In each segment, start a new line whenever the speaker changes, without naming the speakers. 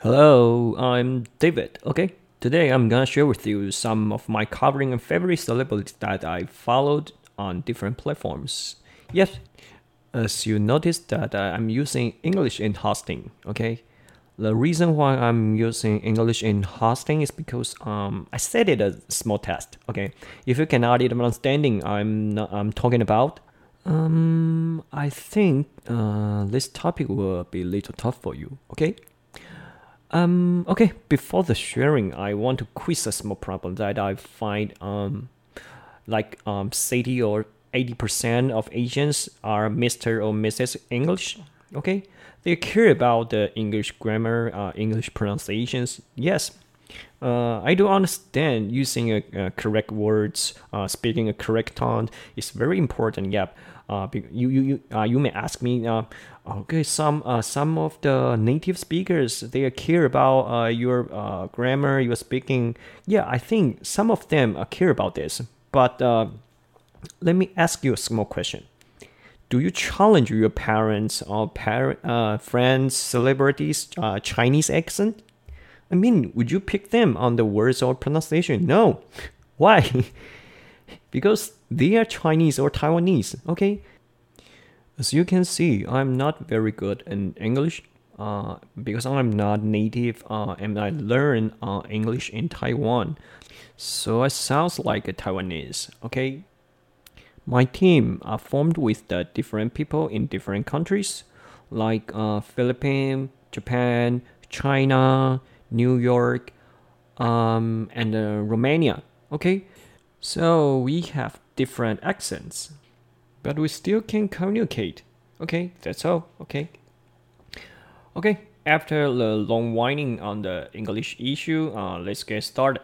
Hello, I'm David. Okay, today I'm gonna share with you some of my covering and favorite celebrities that I followed on different platforms. Yes, as you notice that I'm using English in hosting. Okay, the reason why I'm using English in hosting is because um, I set it as a small test. Okay, if you cannot even understanding I'm not, I'm talking about, um, I think uh, this topic will be a little tough for you. Okay. Um, okay, before the sharing, I want to quiz a small problem that I find um, like um, 60 or 80% of Asians are Mr. or Mrs. English. Okay, they care about the English grammar, uh, English pronunciations. Yes, uh, I do understand using a, a correct words, uh, speaking a correct tone is very important. Yep. Uh, you you you uh, you may ask me. Uh, okay, some uh, some of the native speakers they care about uh, your uh, grammar, your speaking. Yeah, I think some of them uh, care about this. But uh, let me ask you a small question. Do you challenge your parents or parent, uh, friends, celebrities, uh, Chinese accent? I mean, would you pick them on the words or pronunciation? No. Why? because they are Chinese or Taiwanese, okay? As you can see, I'm not very good in English uh, because I'm not native uh, and I learn uh, English in Taiwan. So I sounds like a Taiwanese, okay? My team are formed with the different people in different countries like uh, Philippines, Japan, China, New York, um, and uh, Romania, okay? So we have different accents, but we still can communicate. Okay, that's all. Okay. Okay, after the long whining on the English issue, uh, let's get started.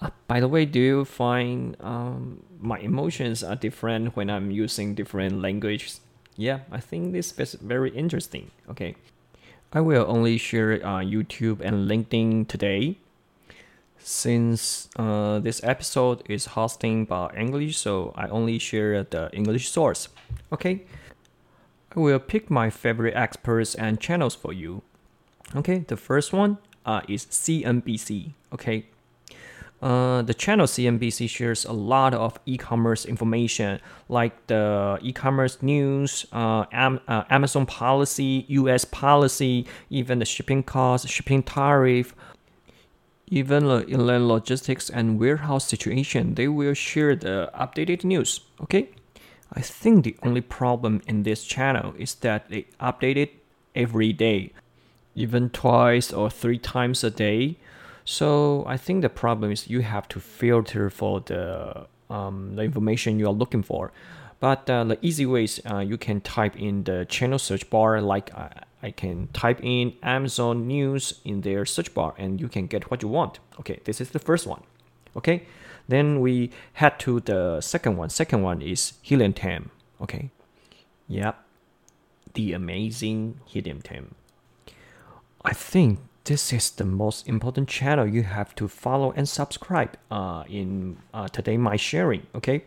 Uh, by the way, do you find um, my emotions are different when I'm using different languages? Yeah, I think this is very interesting. Okay, I will only share uh, YouTube and LinkedIn today since uh, this episode is hosting by English, so I only share the English source. Okay, I will pick my favorite experts and channels for you. Okay, the first one uh, is CNBC. Okay, uh, the channel CNBC shares a lot of e-commerce information like the e-commerce news, uh, Am- uh, Amazon policy, U.S. policy, even the shipping cost, shipping tariff, even the inland logistics and warehouse situation, they will share the updated news. Okay? I think the only problem in this channel is that they update it every day, even twice or three times a day. So I think the problem is you have to filter for the um, the information you are looking for. But uh, the easy ways uh, you can type in the channel search bar like uh, I can type in Amazon News in their search bar and you can get what you want. Okay, this is the first one. Okay, then we head to the second one. Second one is Helium 10. Okay, yep, the amazing Helium 10. I think this is the most important channel you have to follow and subscribe uh, in uh, today my sharing. Okay.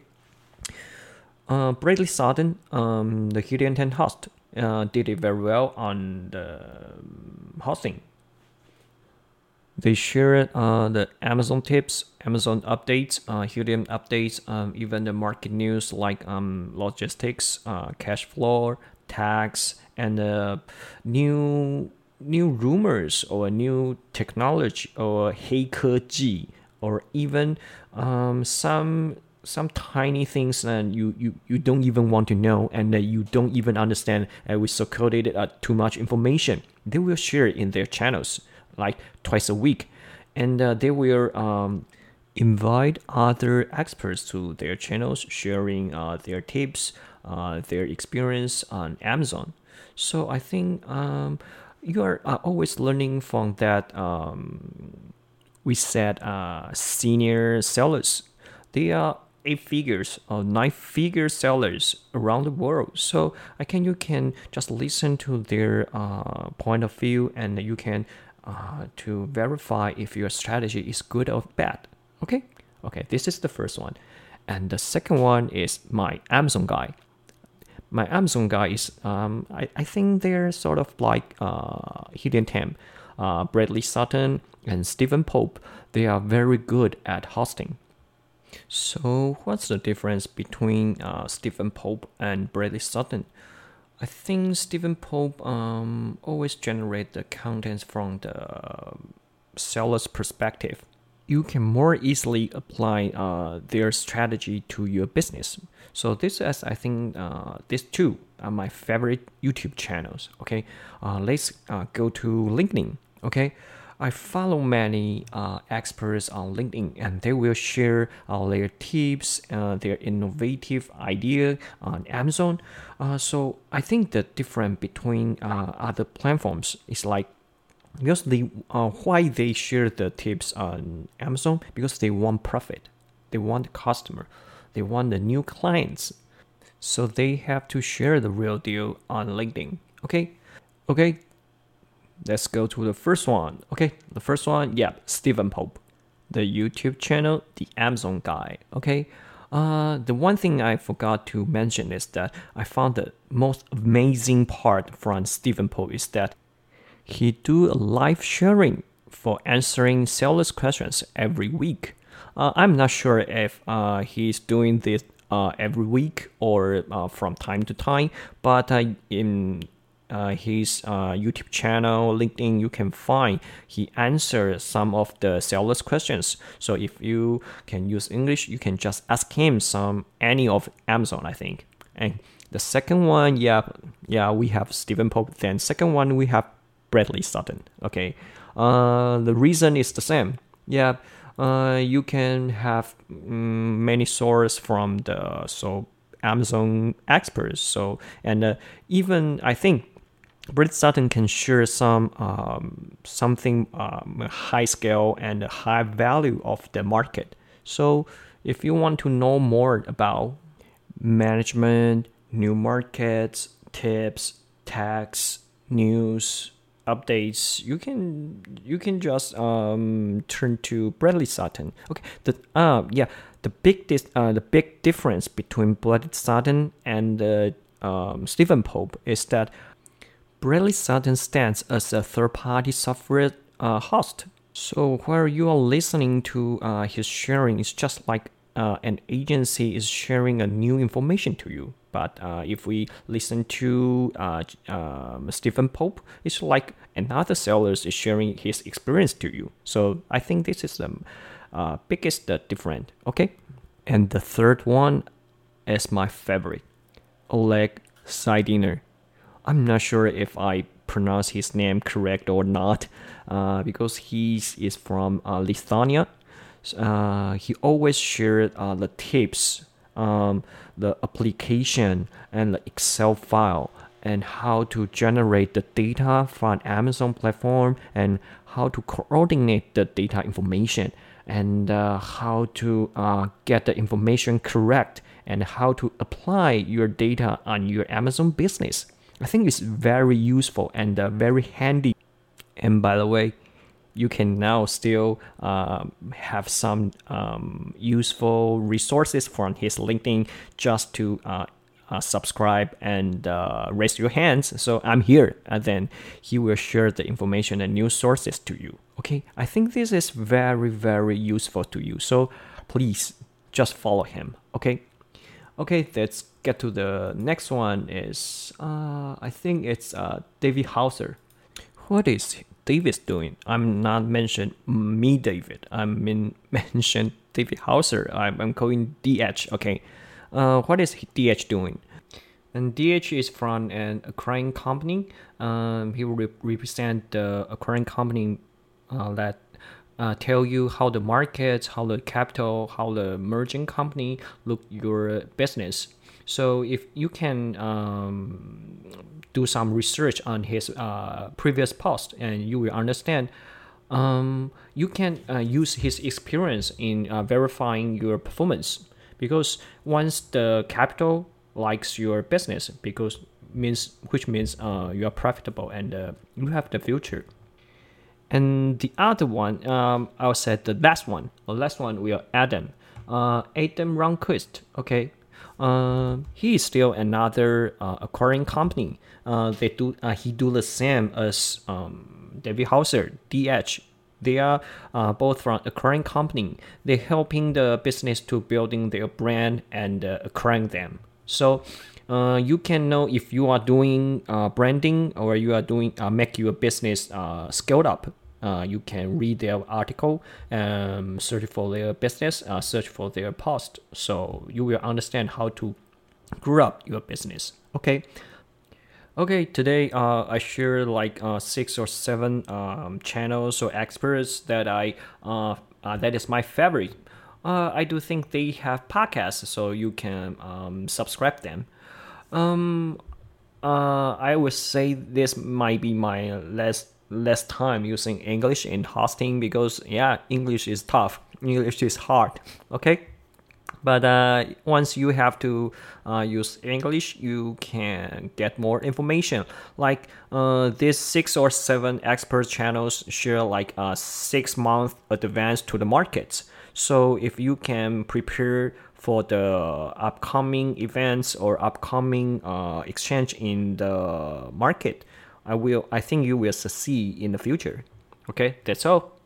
Uh, Bradley Sutton, um, the Helium 10 host, uh, did it very well on the hosting. They shared uh, the Amazon tips, Amazon updates, uh, Helium updates, um, even the market news like um, logistics, uh, cash flow, tax, and uh, new new rumors or new technology or 黑科技 or even um, some some tiny things that you, you, you don't even want to know and that you don't even understand and we circulated uh, too much information. They will share it in their channels like twice a week. And uh, they will um, invite other experts to their channels sharing uh, their tips uh, their experience on amazon. So i think um, you are uh, always learning from that um, we said uh, senior sellers. They are eight figures or nine figure sellers around the world. So I can you can just listen to their uh, point of view and you can uh, to verify if your strategy is good or bad. Okay, okay. This is the first one, and the second one is my Amazon guy. My Amazon guy is um, I, I think they're sort of like uh, Helium 10. uh, Bradley Sutton and Steven Pope, they are very good at hosting. So, what's the difference between uh, Steven Pope and Bradley Sutton? I think Steven Pope um, always generate the contents from the seller's perspective. You can more easily apply uh, their strategy to your business. So this is, I think, uh, these two are my favorite YouTube channels. Okay, uh, let's uh, go to LinkedIn. Okay, I follow many uh, experts on LinkedIn, and they will share uh, their tips, uh, their innovative idea on Amazon. Uh, so I think the difference between uh, other platforms is like because they uh, why they share the tips on Amazon? Because they want profit, they want customer, they want the new clients, so they have to share the real deal on LinkedIn. Okay, okay let's go to the first one. Okay, the first one, yeah, Steven Pope, the YouTube channel, the Amazon guy. Okay, uh, the one thing I forgot to mention is that I found the most amazing part from Steven Pope is that he do a live sharing for answering sellers questions every week. Uh, I'm not sure if uh, he's doing this uh, every week or uh, from time to time, but in uh, his uh, YouTube channel, LinkedIn, you can find he answers some of the sellers' questions. So if you can use English, you can just ask him some any of Amazon, I think. And the second one, yeah, yeah, we have Steven Pope. Then second one, we have Bradley Sutton. Okay, uh, the reason is the same. Yeah, uh, you can have um, many sources from the so Amazon experts. So and uh, even I think Bradley Sutton can share some um, something um, high scale and high value of the market. So if you want to know more about management, new markets, tips, tax, news, updates, you can you can just um, turn to Bradley Sutton. Okay, the uh yeah the big dis- uh, the big difference between Bradley Sutton and uh, um, Steven Pope is that Bradley Sutton stands as a third-party software uh, host. So while you are listening to uh, his sharing, it's just like uh, an agency is sharing a new information to you. But uh, if we listen to uh, um, Steven Pope, it's like another seller is sharing his experience to you. So I think this is the uh, biggest difference. Okay, and the third one is my favorite, Oleg Saidiner. I'm not sure if I pronounce his name correct or not, uh, because he is from uh, Lithuania. Uh, he always shared uh, the tips, um, the application, and the Excel file, and how to generate the data from Amazon platform, and how to coordinate the data information, and uh, how to uh, get the information correct, and how to apply your data on your Amazon business. I think it's very useful and uh, very handy. And by the way, you can now still uh, have some um, useful resources from his LinkedIn just to uh, uh, subscribe and uh, raise your hands. So I'm here, and then he will share the information and news sources to you. Okay, I think this is very, very useful to you. So please just follow him. Okay. Okay, let's get to the next one. Is uh, I think it's uh, David Hauser. What is David doing? I'm not mention me, David. I mean mention David Hauser. I'm, I'm calling DH. Okay, uh, what is DH doing? And DH is from an acquiring company. Um, he will re- represent the acquiring company uh, that uh, tell you how the markets, how the capital, how the merging company look your business. So if you can um, do some research on his uh, previous post, and you will understand. Um, you can uh, use his experience in uh, verifying your performance because once the capital likes your business because means which means uh, you are profitable and uh, you have the future and the other one, um, I'll say the last one. The last one we are Adam. Uh, Adam Ronquist. Okay. Uh, he is still another uh, acquiring company. Uh, they do. Uh, he do the same as um, David Hauser, DH. They are uh, both from acquiring company. They're helping the business to building their brand and uh, acquiring them. So uh, you can know if you are doing uh, branding or you are doing uh, make your business uh, scaled up. Uh, you can read their article, um, search for their business, uh, search for their post. So you will understand how to grow up your business. Okay. Okay, today uh, I share like uh, six or seven um, channels or experts that I uh, uh, that is my favorite. Uh, I do think they have podcasts, so you can um, subscribe them. Um, I would say this might be my last less time using English in hosting because yeah, English is tough. English is hard. Okay. But uh, once you have to uh, use English, you can get more information. Like uh, these six or seven expert channels share like a six month advance to the markets. So if you can prepare for the upcoming events or upcoming uh, exchange in the market, I will. I think you will succeed in the future. Okay, that's all.